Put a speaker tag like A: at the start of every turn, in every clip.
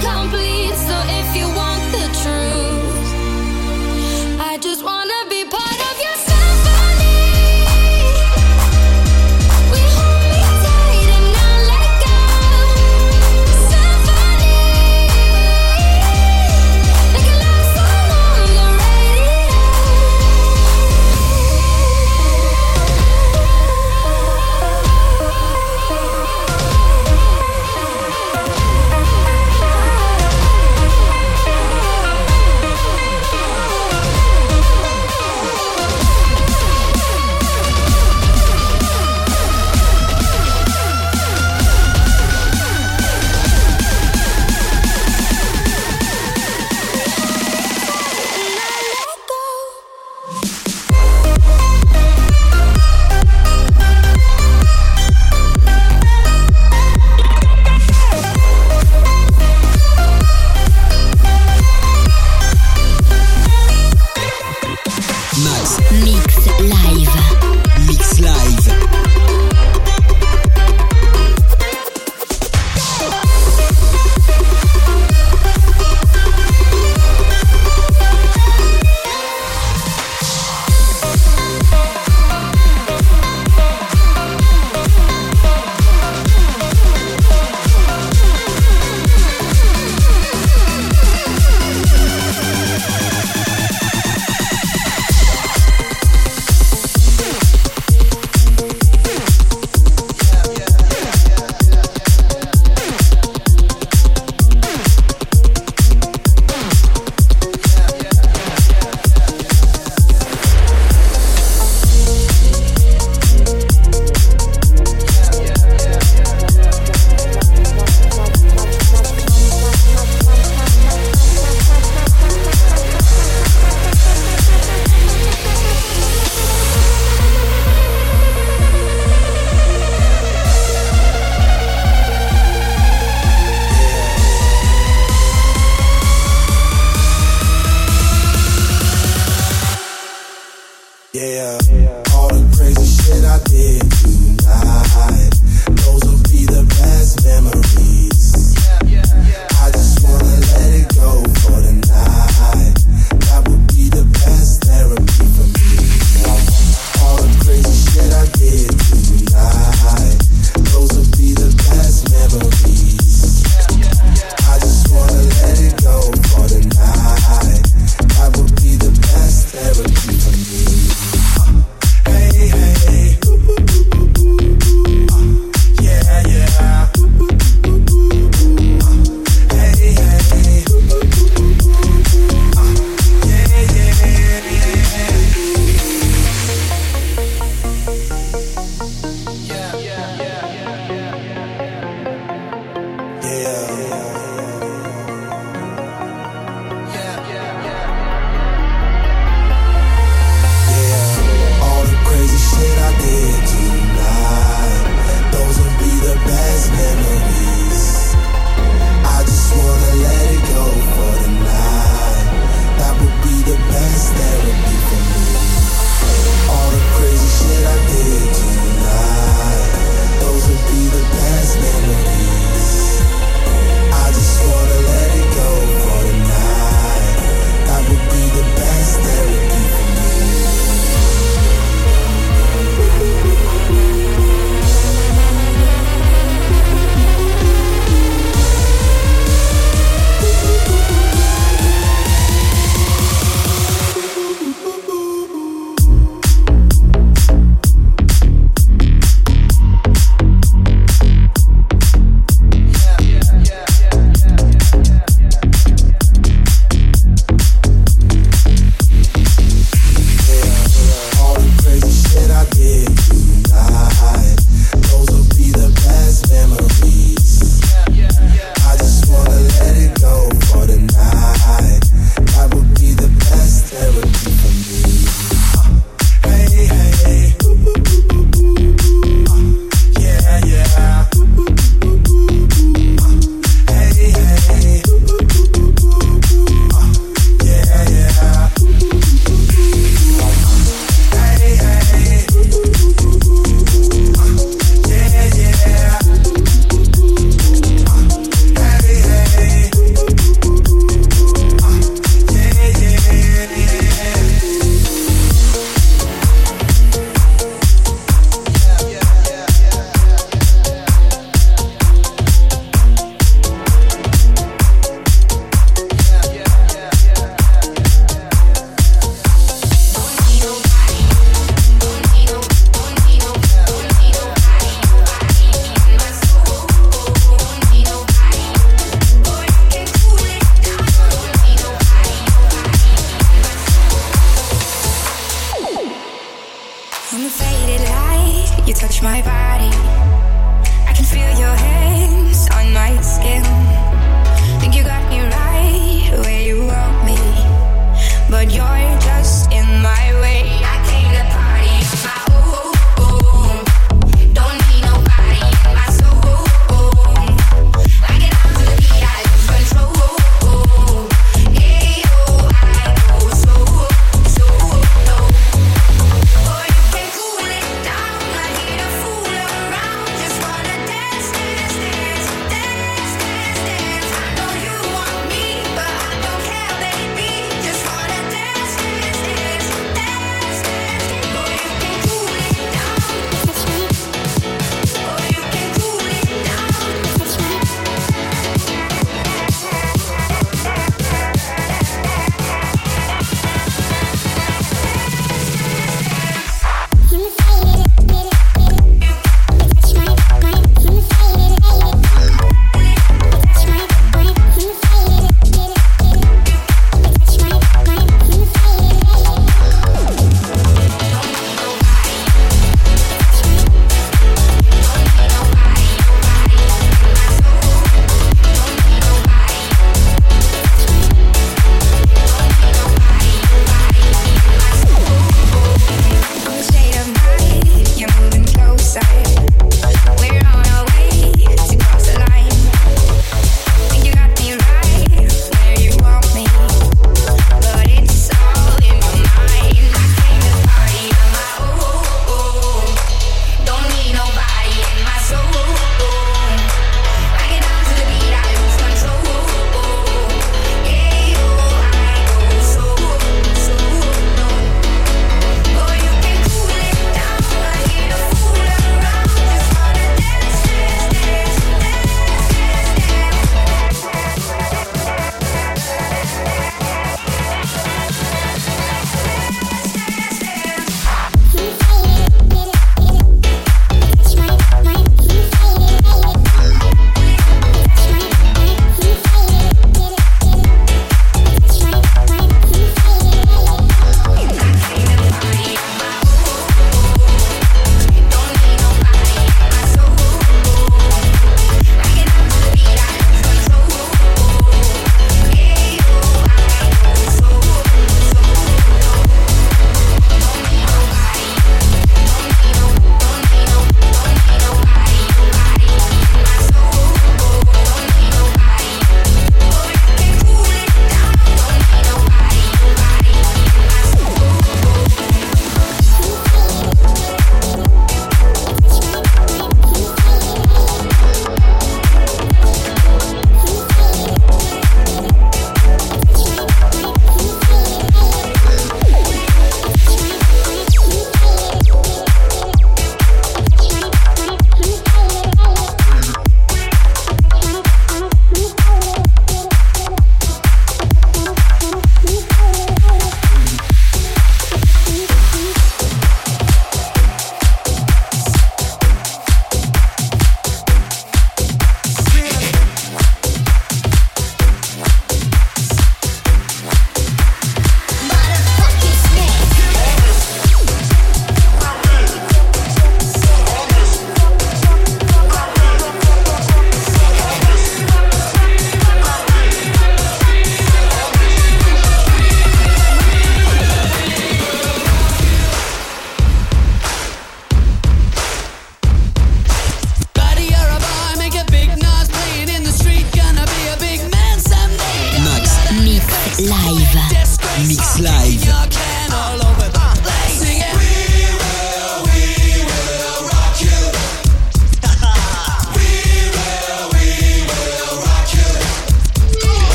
A: complete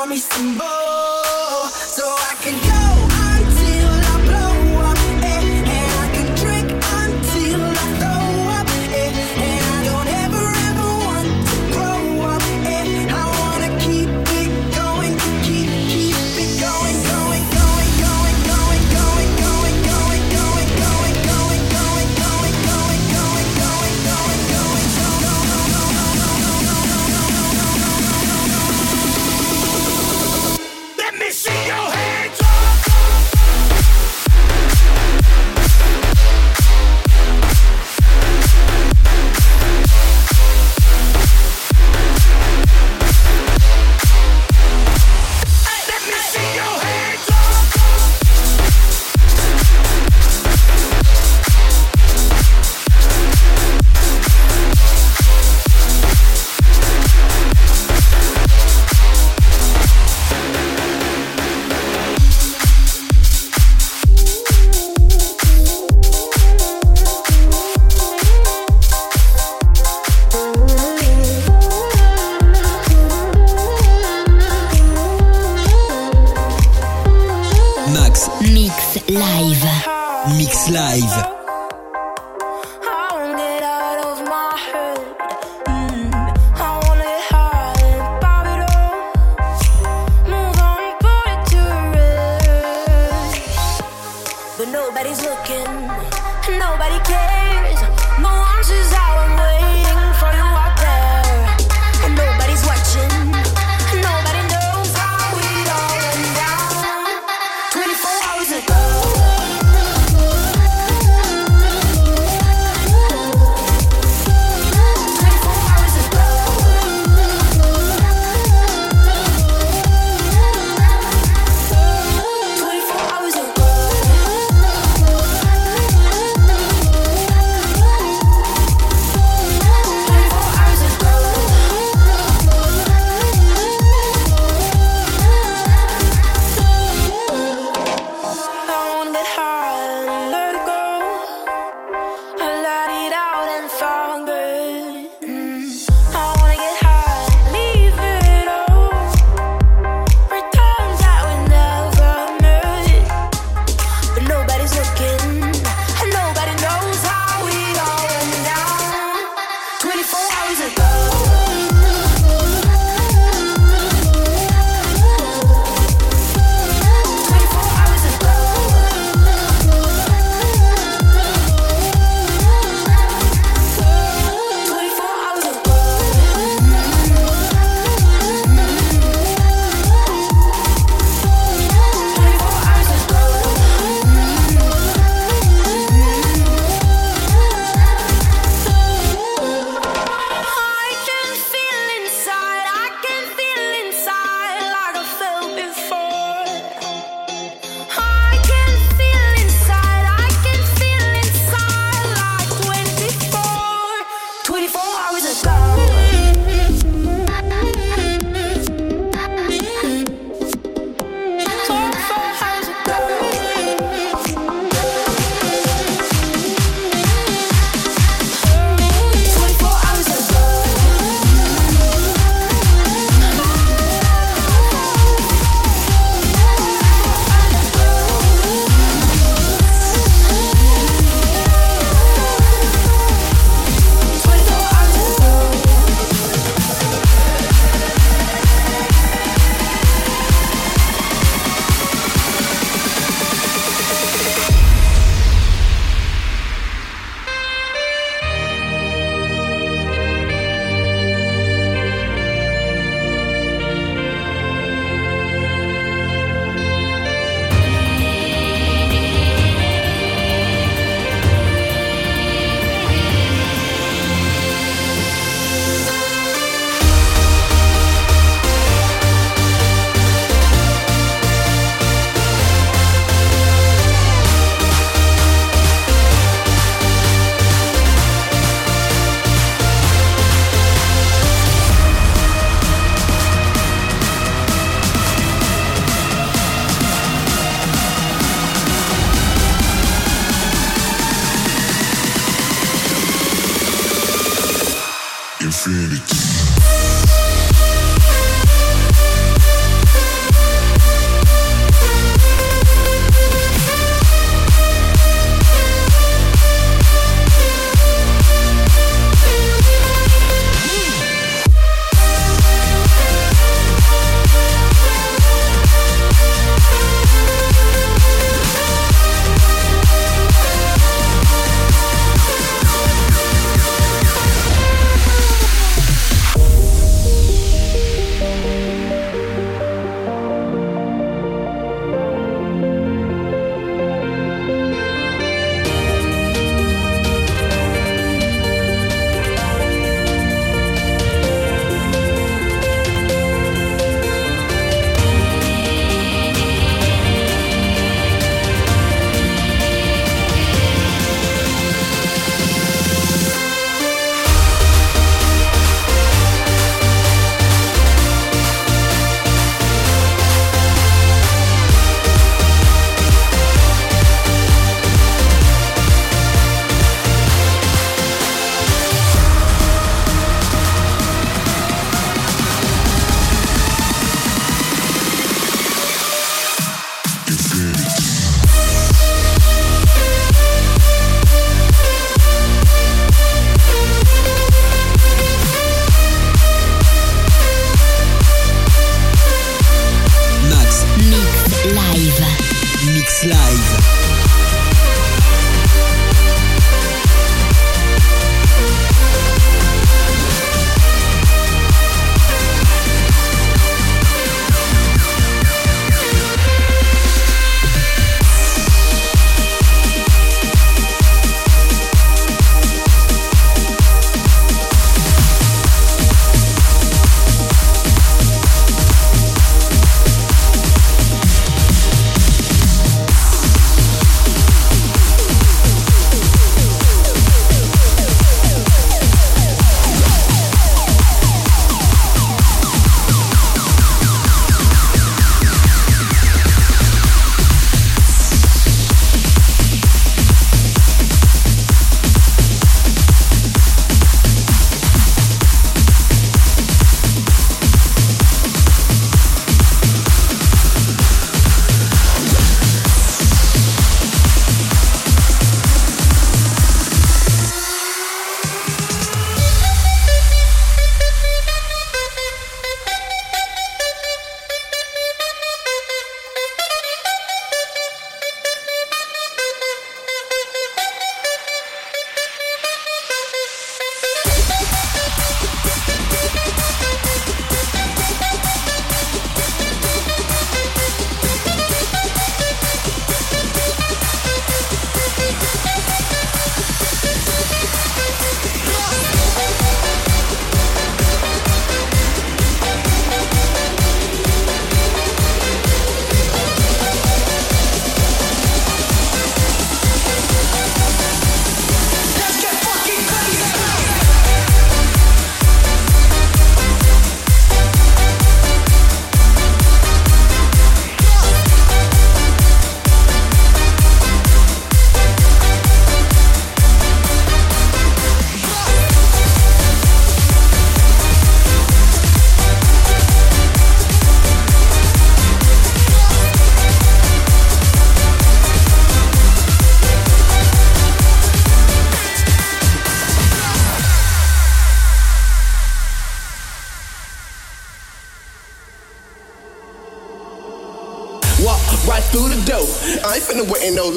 A: call me some more so I can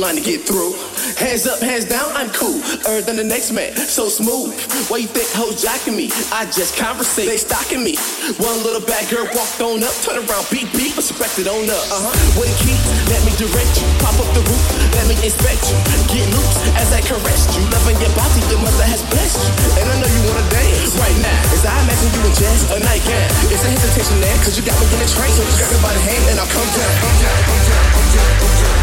A: line to get through. Hands up, hands down, I'm cool. Earned than the next man, so smooth. Why you think hoes jacking me? I just conversate, they stalking me. One little bad girl walked on up, turn around, beep beep, respected on up. Uh huh. With a key, let me direct you. Pop up the roof, let me inspect you. Get loose as I caress you. Loving your body, your mother has blessed you. And I know you wanna dance right now. As I imagine you in jazz, a nightgown. It's a hesitation there, cause you got me in a train. So just grab me by the hand and I'll come down. Come down, come down, come down, come down,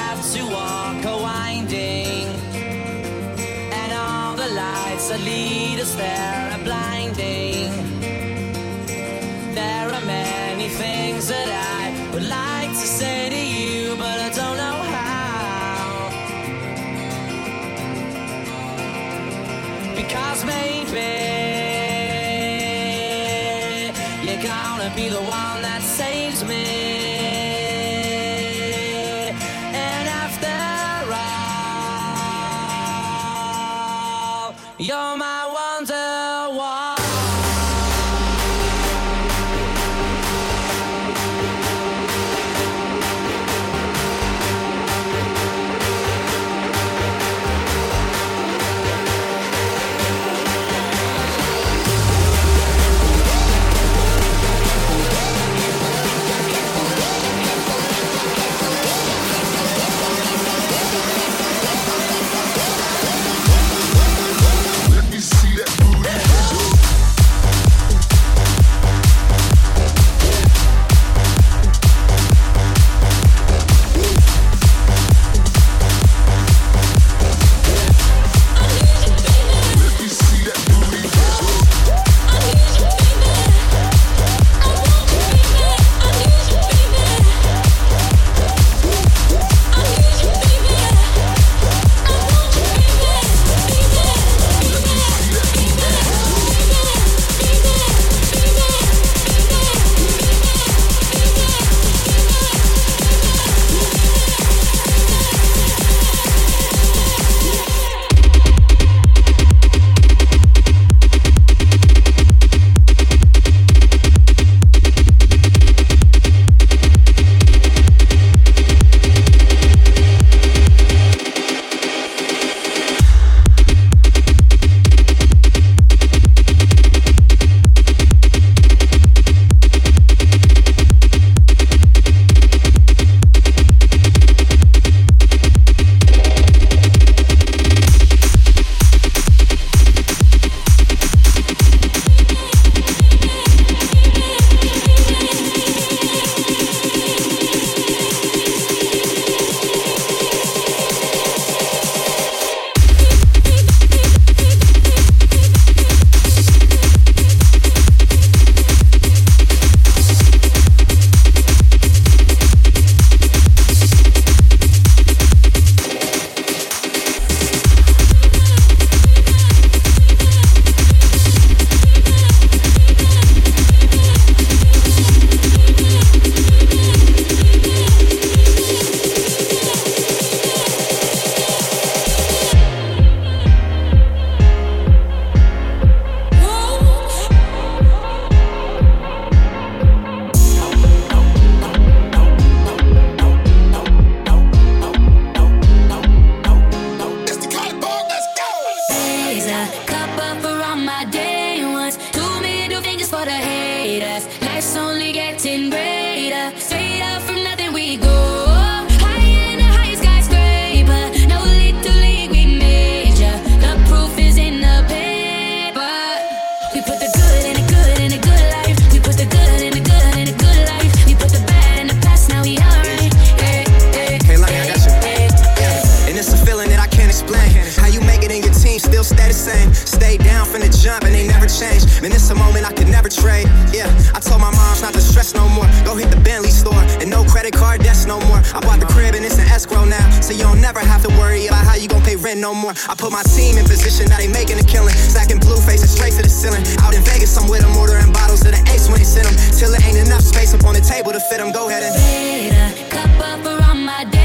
B: Man, it's a moment I could never trade. Yeah, I told my moms not to stress no more. Go hit the Bentley store and no credit card debts no more. I bought the crib and it's an escrow now, so you don't never have to worry about how you gon' pay rent no more. I put my team in position, now they making a killing. Stacking blue faces straight to the ceiling. Out in Vegas, I'm with them, ordering bottles of the ace when they send them. Till it ain't enough space up on the table to fit them. Go ahead and.
C: Later, cup up around my day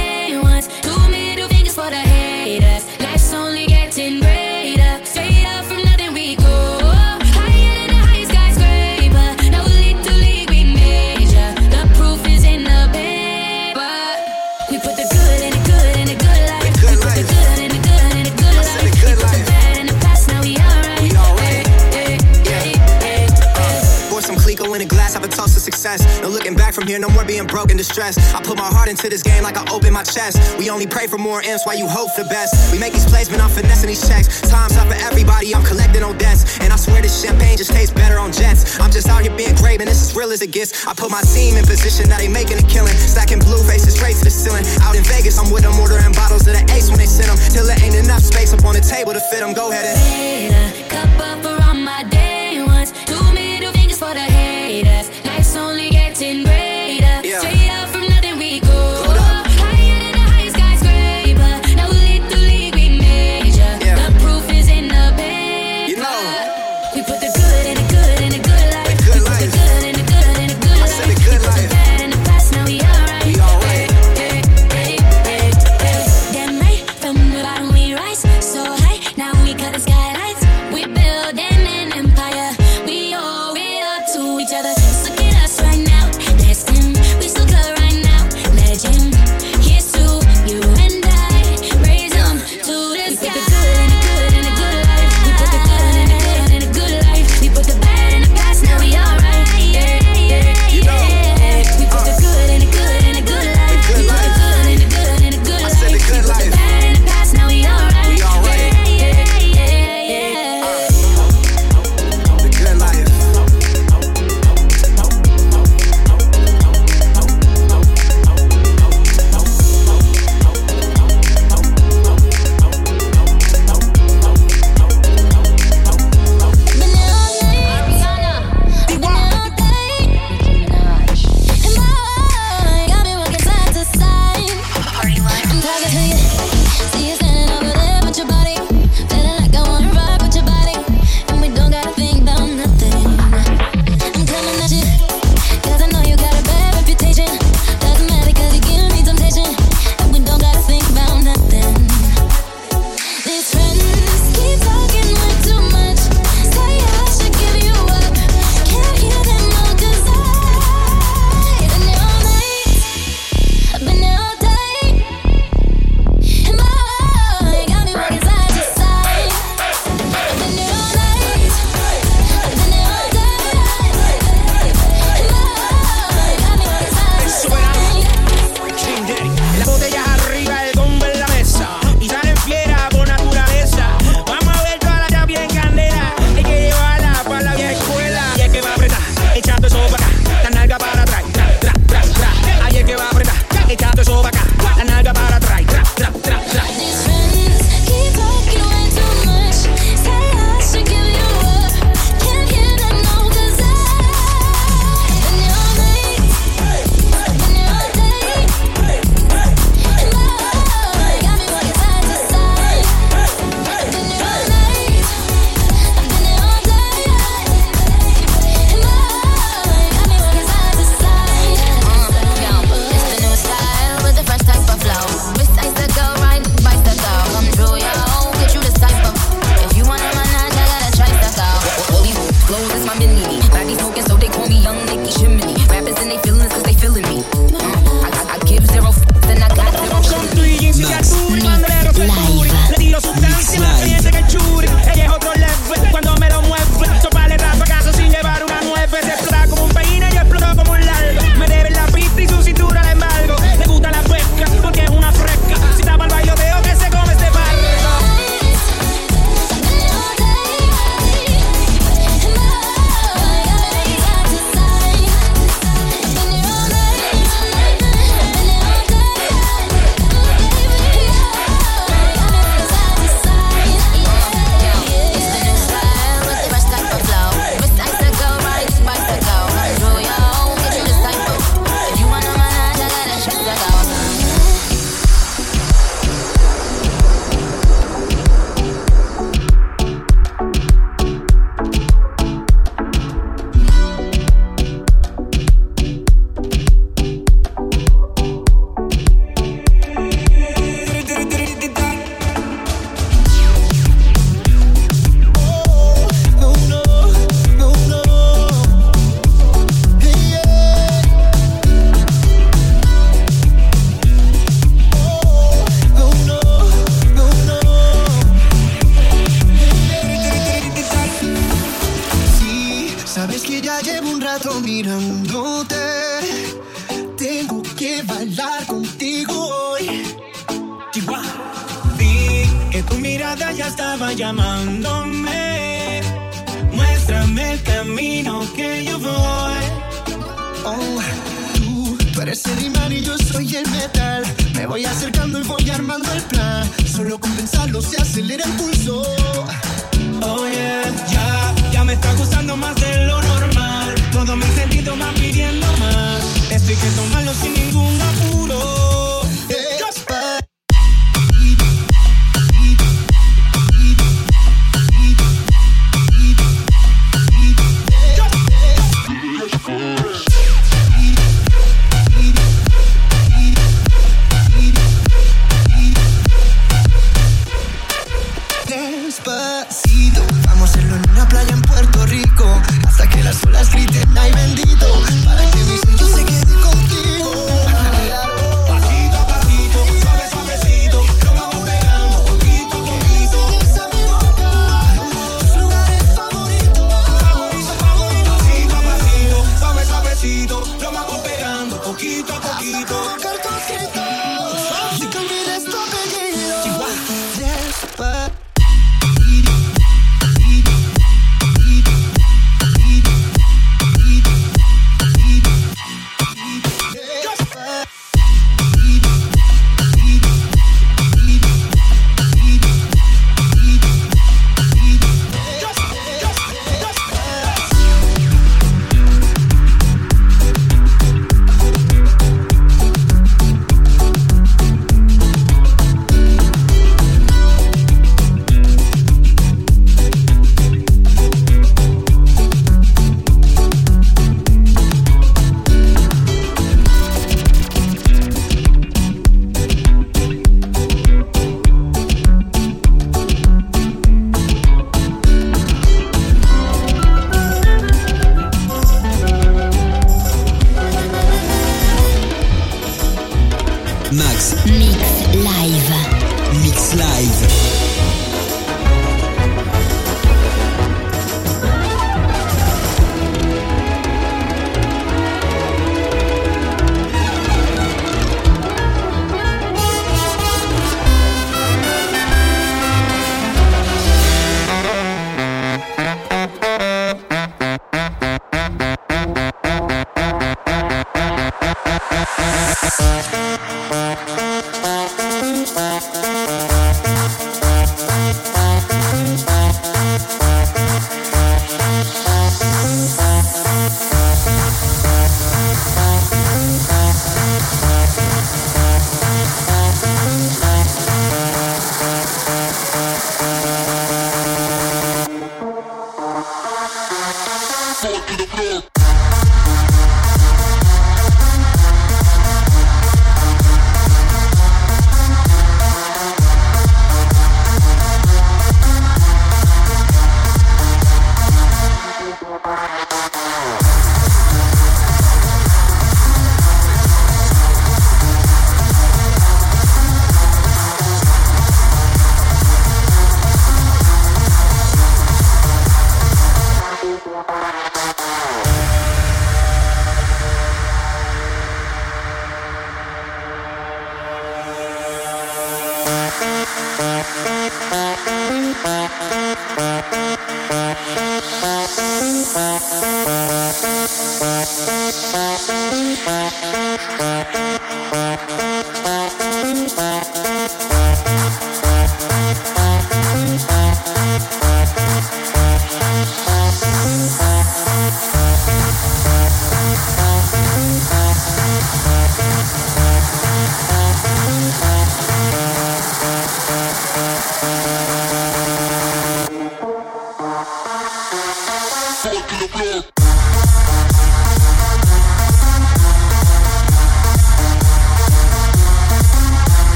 C: from
B: here, no more being broke and distressed. I put my heart into this game like I open my chest. We only pray for more M's while you hope for the best. We make these plays, but I'm finessing these checks. Time's up for everybody, I'm collecting on debts. And I swear this champagne just tastes better on jets. I'm just out here being great, and this is real as it gets. I put my team in position, now they making a killing. Stacking blue faces straight to the ceiling. Out in Vegas, I'm with them, ordering bottles of the ace when they send them. Till there ain't enough space up on the table to fit them. Go ahead and.
C: Cup up around my day ones. Two middle fingers for the.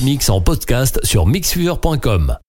D: Mix en podcast sur mixfever.com.